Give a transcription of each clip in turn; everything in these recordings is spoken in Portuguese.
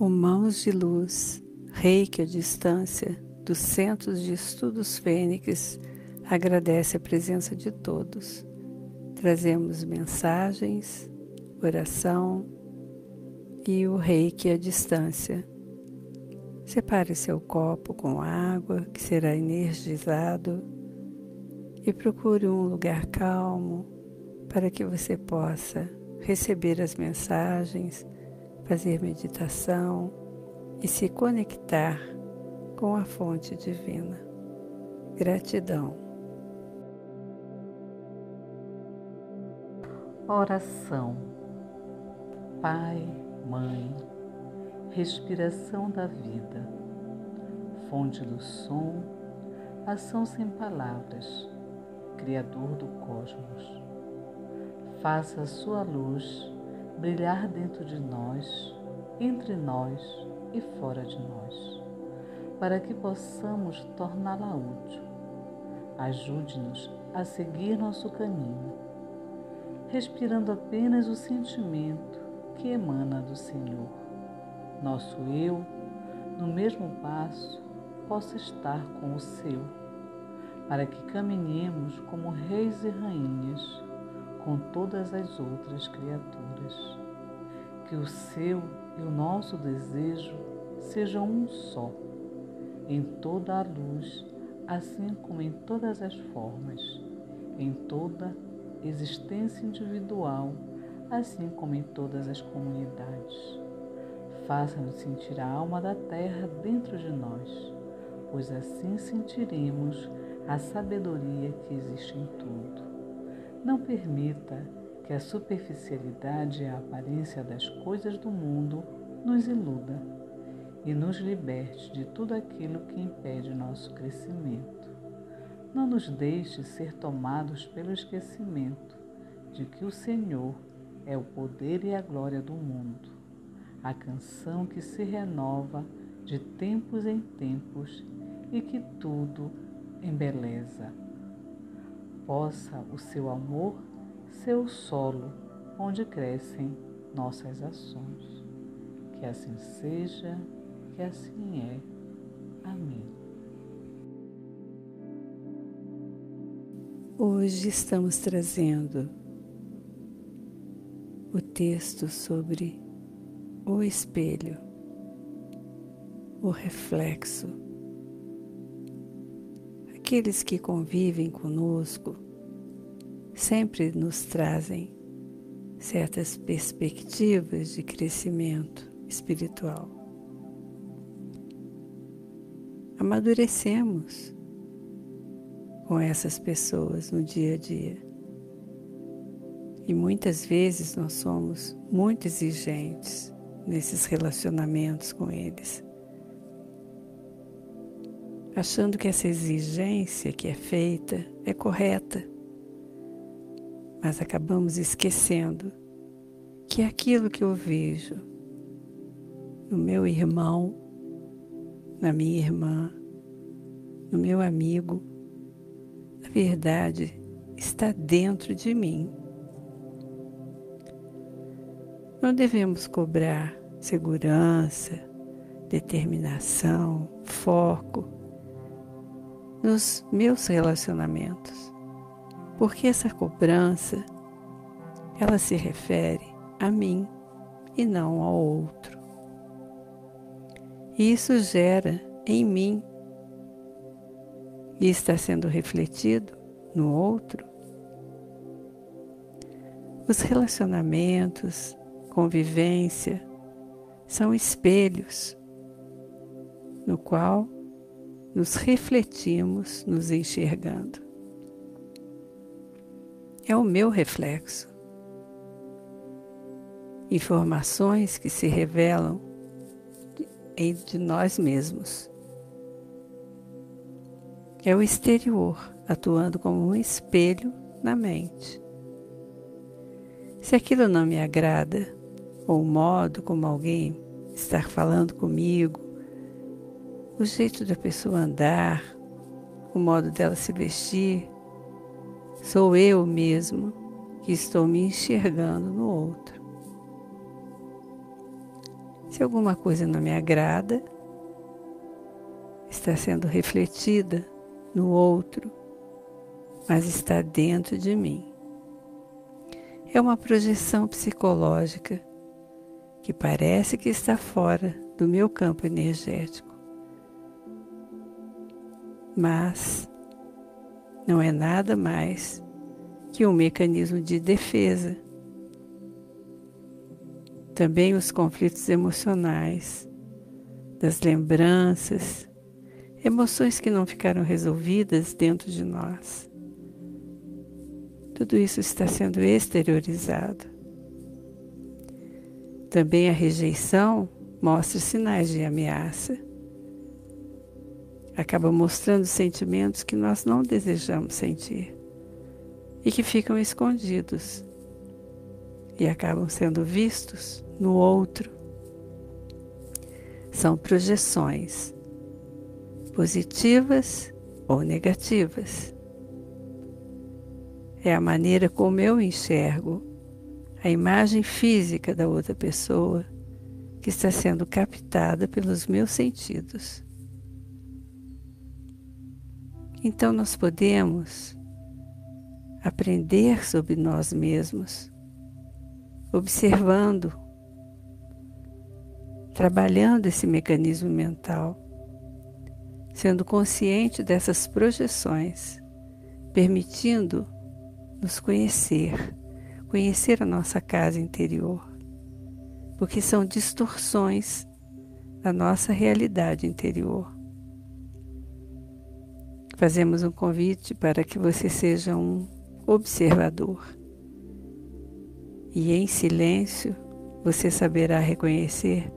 O Mãos de Luz, Reiki à distância, dos Centros de Estudos Fênix, agradece a presença de todos. Trazemos mensagens, oração e o reiki à distância. Separe seu copo com água que será energizado e procure um lugar calmo para que você possa receber as mensagens, fazer meditação e se conectar com a fonte divina. Gratidão. Oração. Pai, Mãe, respiração da vida, fonte do som, ação sem palavras, Criador do cosmos. Faça a sua luz brilhar dentro de nós, entre nós e fora de nós, para que possamos torná-la útil. Ajude-nos a seguir nosso caminho, respirando apenas o sentimento que emana do Senhor. Nosso eu, no mesmo passo, possa estar com o seu, para que caminhemos como reis e rainhas com todas as outras criaturas. Que o seu e o nosso desejo sejam um só, em toda a luz, assim como em todas as formas, em toda existência individual, assim como em todas as comunidades. Faça-nos sentir a alma da terra dentro de nós, pois assim sentiremos a sabedoria que existe em tudo. Não permita que a superficialidade e a aparência das coisas do mundo nos iluda e nos liberte de tudo aquilo que impede nosso crescimento. Não nos deixe ser tomados pelo esquecimento de que o Senhor é o poder e a glória do mundo, a canção que se renova de tempos em tempos e que tudo embeleza possa o seu amor ser o solo onde crescem nossas ações. Que assim seja, que assim é. Amém. Hoje estamos trazendo o texto sobre o espelho, o reflexo Aqueles que convivem conosco sempre nos trazem certas perspectivas de crescimento espiritual. Amadurecemos com essas pessoas no dia a dia. E muitas vezes nós somos muito exigentes nesses relacionamentos com eles achando que essa exigência que é feita é correta, mas acabamos esquecendo que aquilo que eu vejo no meu irmão, na minha irmã, no meu amigo, na verdade está dentro de mim. Não devemos cobrar segurança, determinação, foco nos meus relacionamentos, porque essa cobrança ela se refere a mim e não ao outro. E isso gera em mim e está sendo refletido no outro. Os relacionamentos, convivência, são espelhos no qual nos refletimos nos enxergando. É o meu reflexo. Informações que se revelam de, nós mesmos. É o exterior atuando como um espelho na mente. Se aquilo não me agrada, ou o modo como alguém está falando comigo, o jeito da pessoa andar, o modo dela se vestir, sou eu mesmo que estou me enxergando no outro. Se alguma coisa não me agrada, está sendo refletida no outro, mas está dentro de mim. É uma projeção psicológica que parece que está fora do meu campo energético. Mas não é nada mais que um mecanismo de defesa. Também os conflitos emocionais, das lembranças, emoções que não ficaram resolvidas dentro de nós. Tudo isso está sendo exteriorizado. Também a rejeição mostra sinais de ameaça. Acaba mostrando sentimentos que nós não desejamos sentir e que ficam escondidos e acabam sendo vistos no outro. São projeções positivas ou negativas. É a maneira como eu enxergo a imagem física da outra pessoa que está sendo captada pelos meus sentidos. Então nós podemos aprender sobre nós mesmos, observando, trabalhando esse mecanismo mental sendo consciente dessas projeções, permitindo nos conhecer, conhecer a nossa casa interior, porque são distorções da nossa realidade interior. Fazemos um convite para que você seja um observador. E em silêncio você saberá reconhecer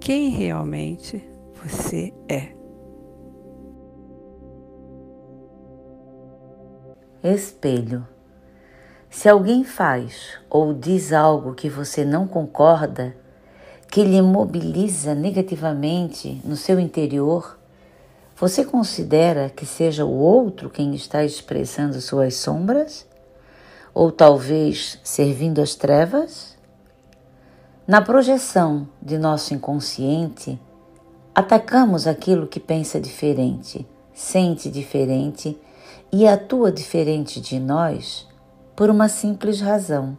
quem realmente você é. Espelho. Se alguém faz ou diz algo que você não concorda, que lhe mobiliza negativamente no seu interior, você considera que seja o outro quem está expressando suas sombras? Ou talvez servindo as trevas? Na projeção de nosso inconsciente, atacamos aquilo que pensa diferente, sente diferente e atua diferente de nós por uma simples razão: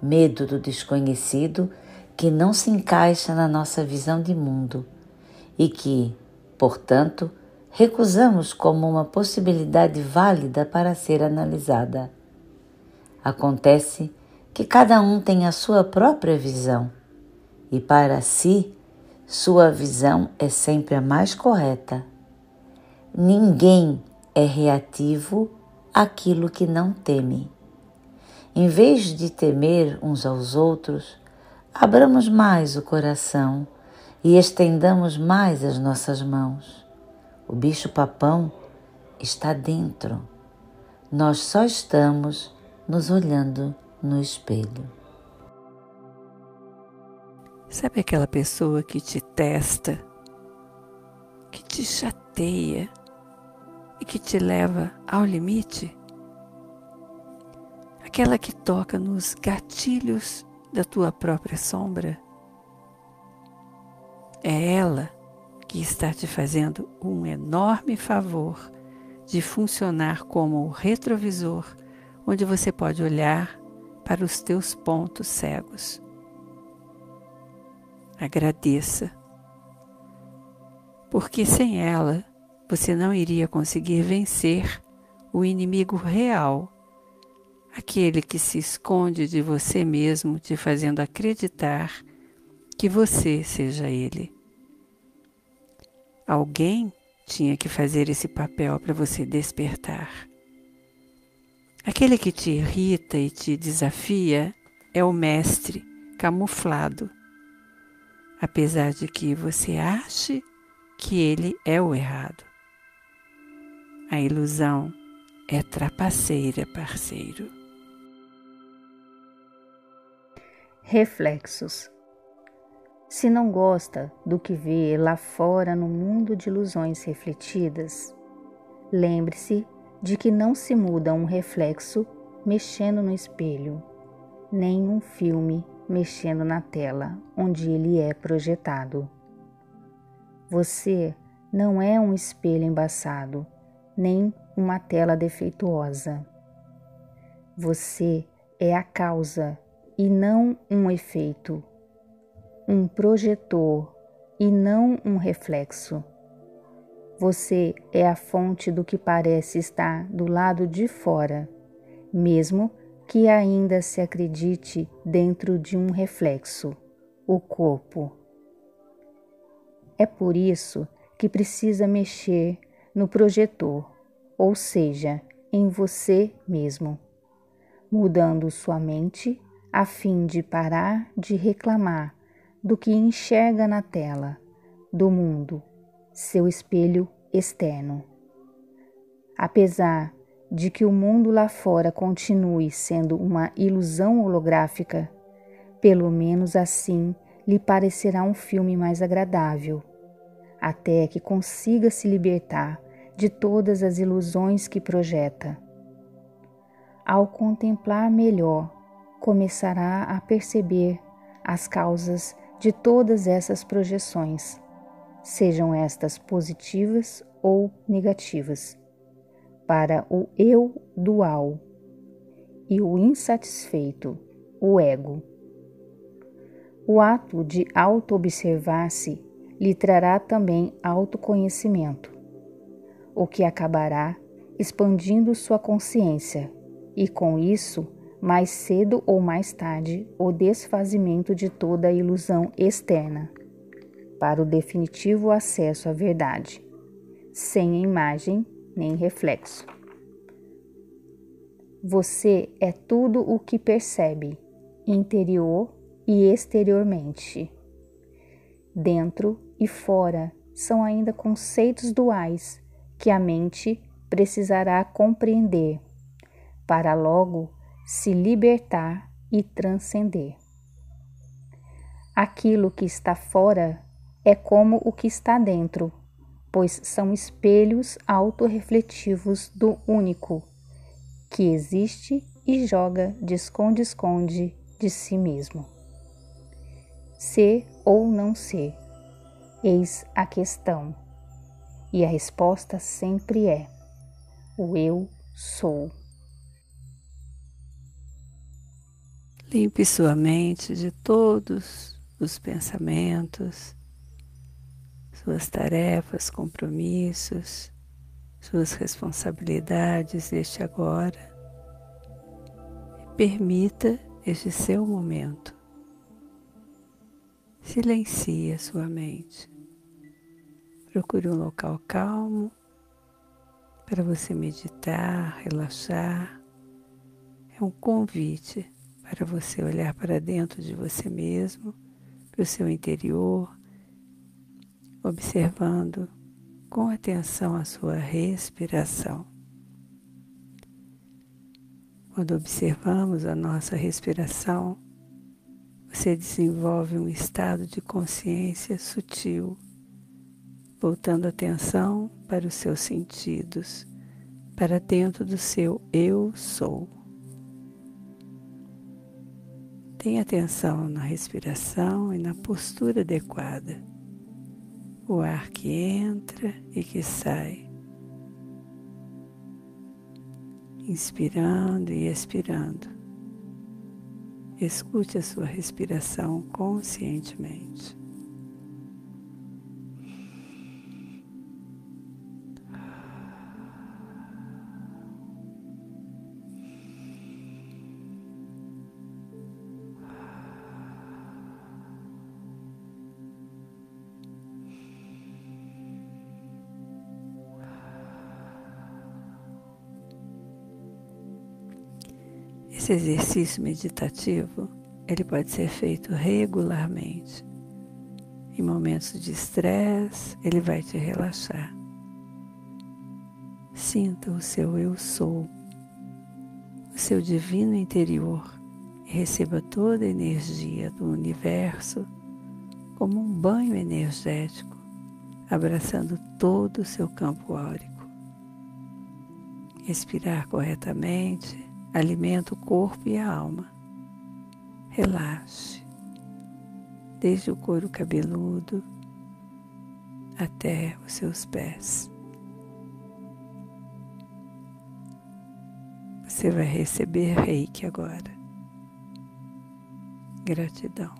medo do desconhecido que não se encaixa na nossa visão de mundo e que, portanto, recusamos como uma possibilidade válida para ser analisada. Acontece que cada um tem a sua própria visão e, para si, sua visão é sempre a mais correta. Ninguém é reativo àquilo que não teme. Em vez de temer uns aos outros, abramos mais o coração e estendamos mais as nossas mãos. O bicho-papão está dentro. Nós só estamos nos olhando no espelho. Sabe aquela pessoa que te testa, que te chateia? e que te leva ao limite? Aquela que toca nos gatilhos da tua própria sombra? É ela que está te fazendo um enorme favor de funcionar como o retrovisor onde você pode olhar para os teus pontos cegos. Agradeça, porque sem ela você não iria conseguir vencer o inimigo real, aquele que se esconde de você mesmo, te fazendo acreditar que você seja ele. Alguém tinha que fazer esse papel para você despertar. Aquele que te irrita e te desafia é o mestre camuflado, apesar de que você ache que ele é o errado. A ilusão é trapaceira, parceiro. Reflexos. Se não gosta do que vê lá fora no mundo de ilusões refletidas, lembre-se de que não se muda um reflexo mexendo no espelho, nem um filme mexendo na tela onde ele é projetado. Você não é um espelho embaçado, nem uma tela defeituosa. Você é a causa e não um efeito, um projetor e não um reflexo. Você é a fonte do que parece estar do lado de fora, mesmo que ainda se acredite dentro de um reflexo, o corpo. É por isso que precisa mexer no projetor, ou seja, em você mesmo, mudando sua mente a fim de parar de reclamar do que enxerga na tela, do mundo, seu espelho externo. Apesar de que o mundo lá fora continue sendo uma ilusão holográfica, pelo menos assim lhe parecerá um filme mais agradável, até que consiga se libertar de todas as ilusões que projeta. Ao contemplar melhor, começará a perceber as causas de todas essas projeções, sejam estas positivas ou negativas, para o eu dual e o insatisfeito, o ego. O ato de auto-observar-se lhe trará também autoconhecimento, o que acabará expandindo sua consciência e, com isso, mais cedo ou mais tarde, o desfazimento de toda a ilusão externa, para o definitivo acesso à verdade, sem imagem nem reflexo. Você é tudo o que percebe, interior e exteriormente. Dentro e fora são ainda conceitos duais que a mente precisará compreender, para logo se libertar e transcender. Aquilo que está fora é como o que está dentro, pois são espelhos autorrefletivos do único, que existe e joga de esconde-esconde de si mesmo. Ser ou não ser, eis a questão, e a resposta sempre é: o eu sou. Limpe sua mente de todos os pensamentos, suas tarefas, compromissos, suas responsabilidades deste agora. Permita este seu momento. Silencie a sua mente. Procure um local calmo para você meditar, relaxar. É um convite para você olhar para dentro de você mesmo, para o seu interior, observando com atenção a sua respiração. Quando observamos a nossa respiração, você desenvolve um estado de consciência sutil, voltando atenção para os seus sentidos, para dentro do seu eu sou. Tenha atenção na respiração e na postura adequada. O ar que entra e que sai. Inspirando e expirando. Escute a sua respiração conscientemente. Esse exercício meditativo, ele pode ser feito regularmente. Em momentos de estresse, ele vai te relaxar. Sinta o seu eu sou, o seu divino interior e receba toda a energia do universo como um banho energético, abraçando todo o seu campo áurico. Respirar corretamente alimenta o corpo e a alma. Relaxe, desde o couro cabeludo até os seus pés. Você vai receber reiki agora. Gratidão.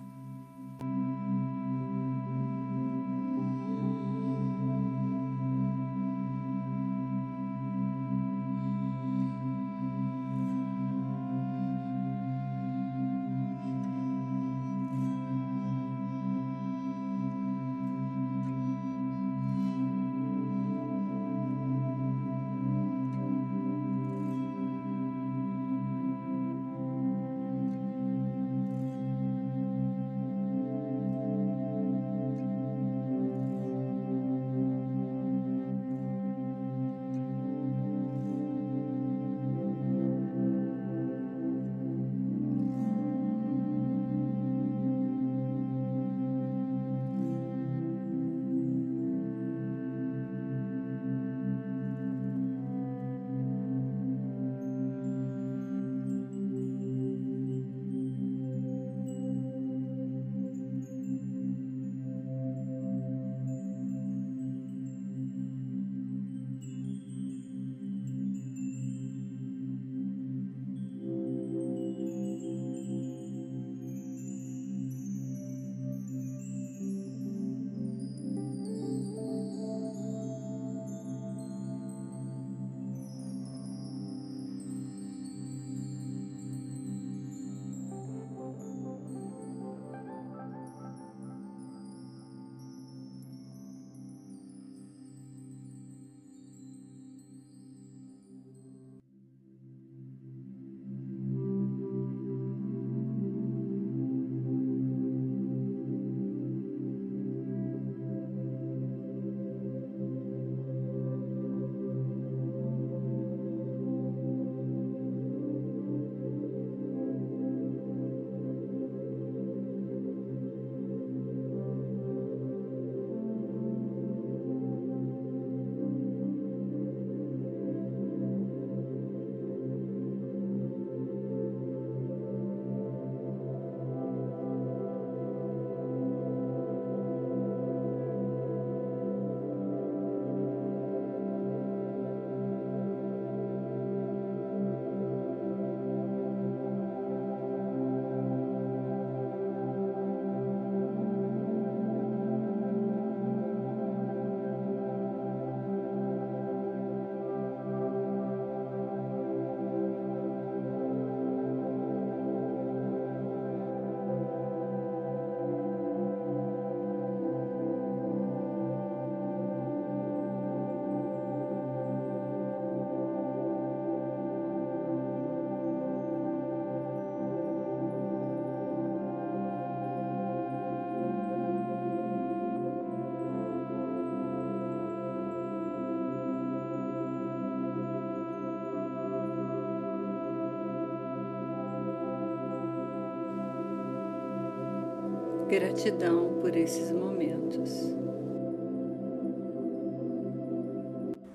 Gratidão por esses momentos.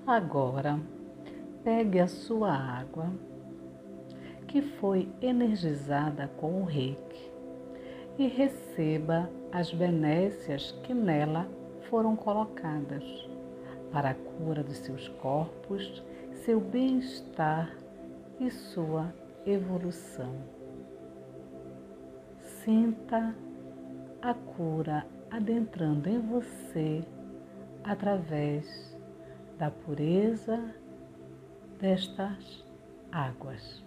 Agora, pegue a sua água que foi energizada com o reiki e receba as benécias que nela foram colocadas para a cura dos seus corpos, seu bem-estar e sua evolução. Sinta a cura adentrando em você através da pureza destas águas.